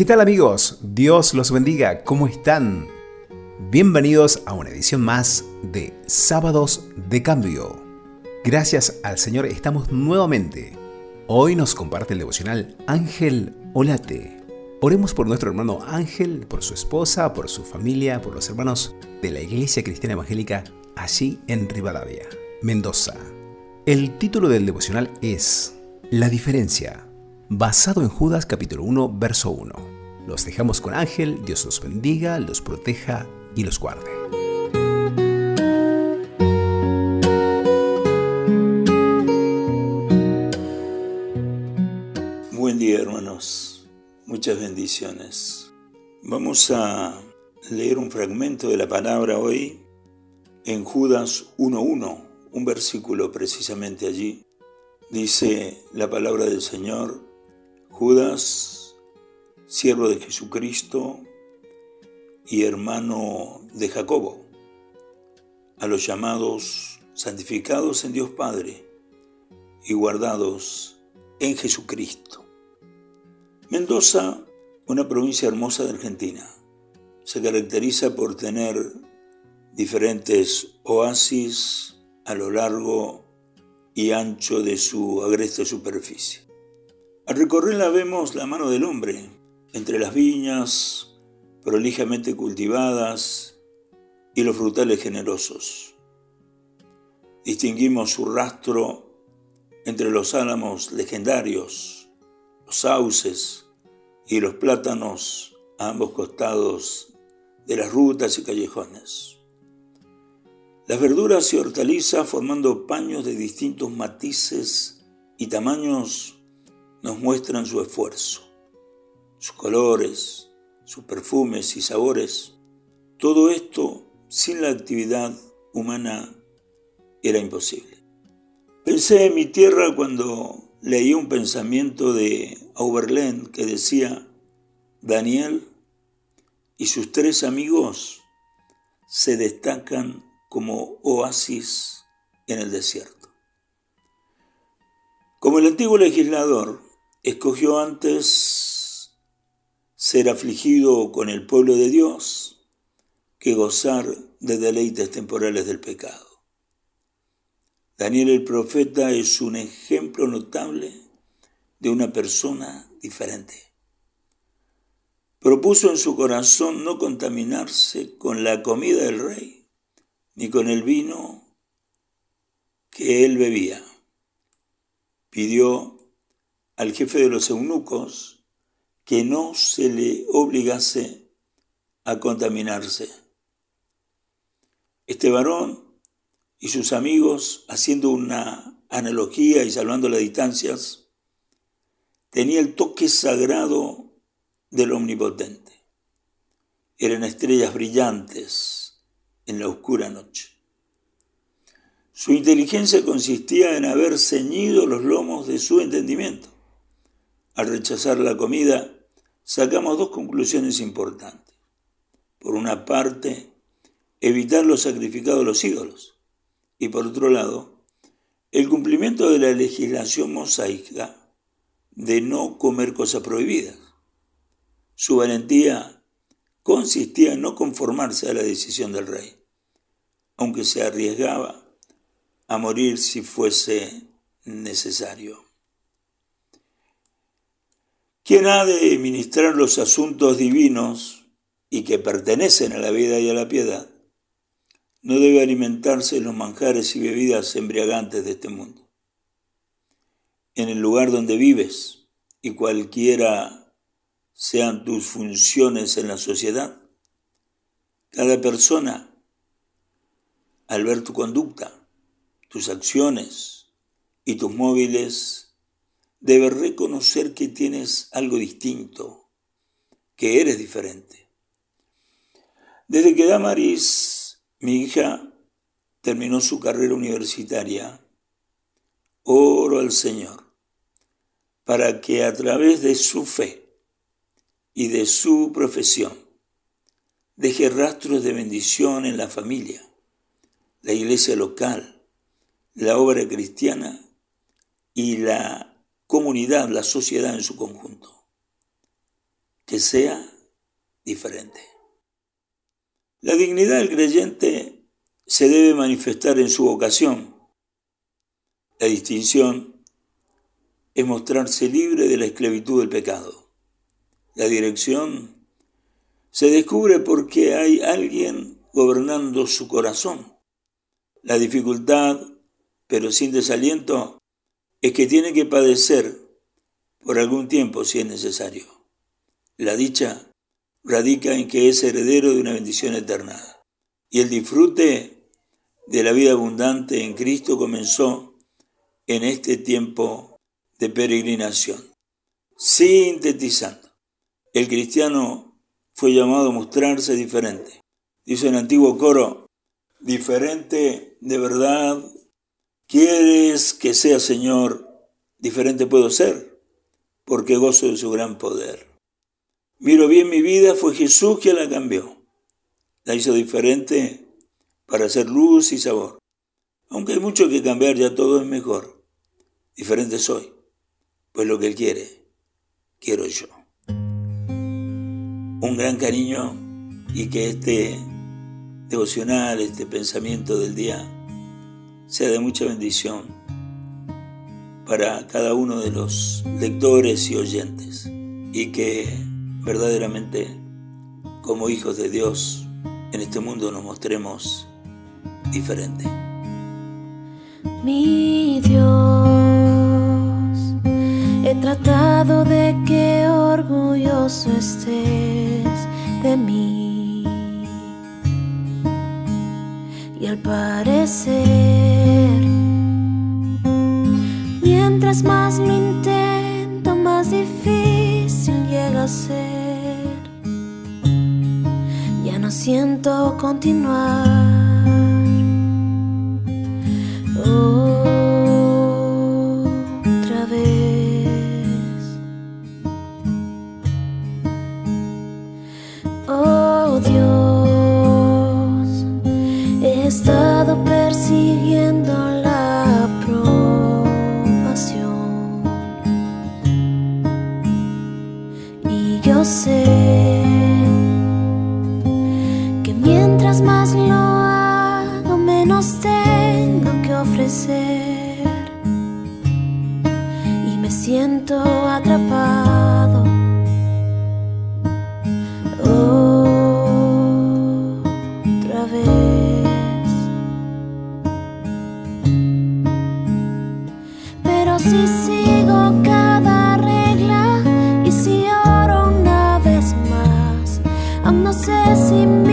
¿Qué tal amigos? Dios los bendiga. ¿Cómo están? Bienvenidos a una edición más de Sábados de Cambio. Gracias al Señor estamos nuevamente. Hoy nos comparte el devocional Ángel Olate. Oremos por nuestro hermano Ángel, por su esposa, por su familia, por los hermanos de la Iglesia Cristiana Evangélica allí en Rivadavia, Mendoza. El título del devocional es La diferencia basado en Judas capítulo 1, verso 1. Los dejamos con Ángel, Dios los bendiga, los proteja y los guarde. Buen día hermanos, muchas bendiciones. Vamos a leer un fragmento de la palabra hoy en Judas 1.1, un versículo precisamente allí. Dice la palabra del Señor, Judas, siervo de Jesucristo y hermano de Jacobo, a los llamados santificados en Dios Padre y guardados en Jesucristo. Mendoza, una provincia hermosa de Argentina, se caracteriza por tener diferentes oasis a lo largo y ancho de su agreste superficie. Al recorrerla vemos la mano del hombre, entre las viñas prolijamente cultivadas y los frutales generosos. Distinguimos su rastro entre los álamos legendarios, los sauces y los plátanos a ambos costados de las rutas y callejones. Las verduras y hortalizas formando paños de distintos matices y tamaños nos muestran su esfuerzo, sus colores, sus perfumes y sabores. Todo esto sin la actividad humana era imposible. Pensé en mi tierra cuando leí un pensamiento de Auberlen que decía, Daniel y sus tres amigos se destacan como oasis en el desierto. Como el antiguo legislador, escogió antes ser afligido con el pueblo de Dios que gozar de deleites temporales del pecado. Daniel el profeta es un ejemplo notable de una persona diferente. Propuso en su corazón no contaminarse con la comida del rey ni con el vino que él bebía. Pidió al jefe de los eunucos que no se le obligase a contaminarse. Este varón y sus amigos, haciendo una analogía y salvando las distancias, tenía el toque sagrado del omnipotente. Eran estrellas brillantes en la oscura noche. Su inteligencia consistía en haber ceñido los lomos de su entendimiento al rechazar la comida, sacamos dos conclusiones importantes. Por una parte, evitar los sacrificados a los ídolos. Y por otro lado, el cumplimiento de la legislación mosaica de no comer cosas prohibidas. Su valentía consistía en no conformarse a la decisión del rey, aunque se arriesgaba a morir si fuese necesario. Quien ha de ministrar los asuntos divinos y que pertenecen a la vida y a la piedad, no debe alimentarse de los manjares y bebidas embriagantes de este mundo. En el lugar donde vives y cualquiera sean tus funciones en la sociedad, cada persona, al ver tu conducta, tus acciones y tus móviles, debes reconocer que tienes algo distinto, que eres diferente. Desde que Damaris, mi hija, terminó su carrera universitaria, oro al Señor para que a través de su fe y de su profesión deje rastros de bendición en la familia, la iglesia local, la obra cristiana y la comunidad, la sociedad en su conjunto. que sea diferente. La dignidad del creyente se debe manifestar en su vocación. La distinción es mostrarse libre de la esclavitud del pecado. La dirección se descubre porque hay alguien gobernando su corazón. La dificultad, pero sin desaliento, es que tiene que padecer por algún tiempo si es necesario. La dicha radica en que es heredero de una bendición eterna. Y el disfrute de la vida abundante en Cristo comenzó en este tiempo de peregrinación. Sintetizando, el cristiano fue llamado a mostrarse diferente. Dice el antiguo coro, diferente de verdad. ¿Quieres que sea Señor? Diferente puedo ser, porque gozo de su gran poder. Miro bien mi vida, fue Jesús quien la cambió. La hizo diferente para hacer luz y sabor. Aunque hay mucho que cambiar, ya todo es mejor. Diferente soy, pues lo que Él quiere, quiero yo. Un gran cariño y que este devocional, este pensamiento del día, sea de mucha bendición para cada uno de los lectores y oyentes y que verdaderamente como hijos de Dios en este mundo nos mostremos diferentes. Mi Dios, he tratado de que orgulloso estés de mí. Y al parecer, llega a ser siento continuar. Me siento atrapado. Otra vez. Pero si sigo cada regla y si oro una vez más, aún no sé si mi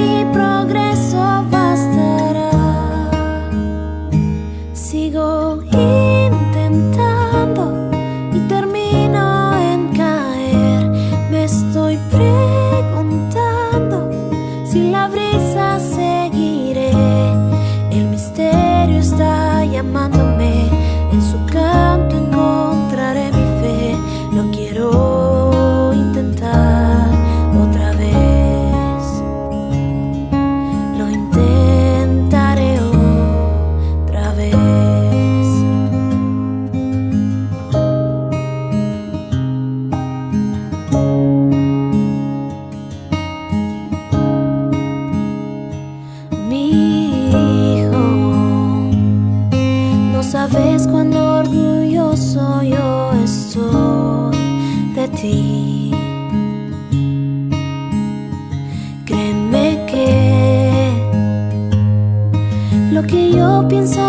pienso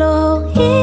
follow.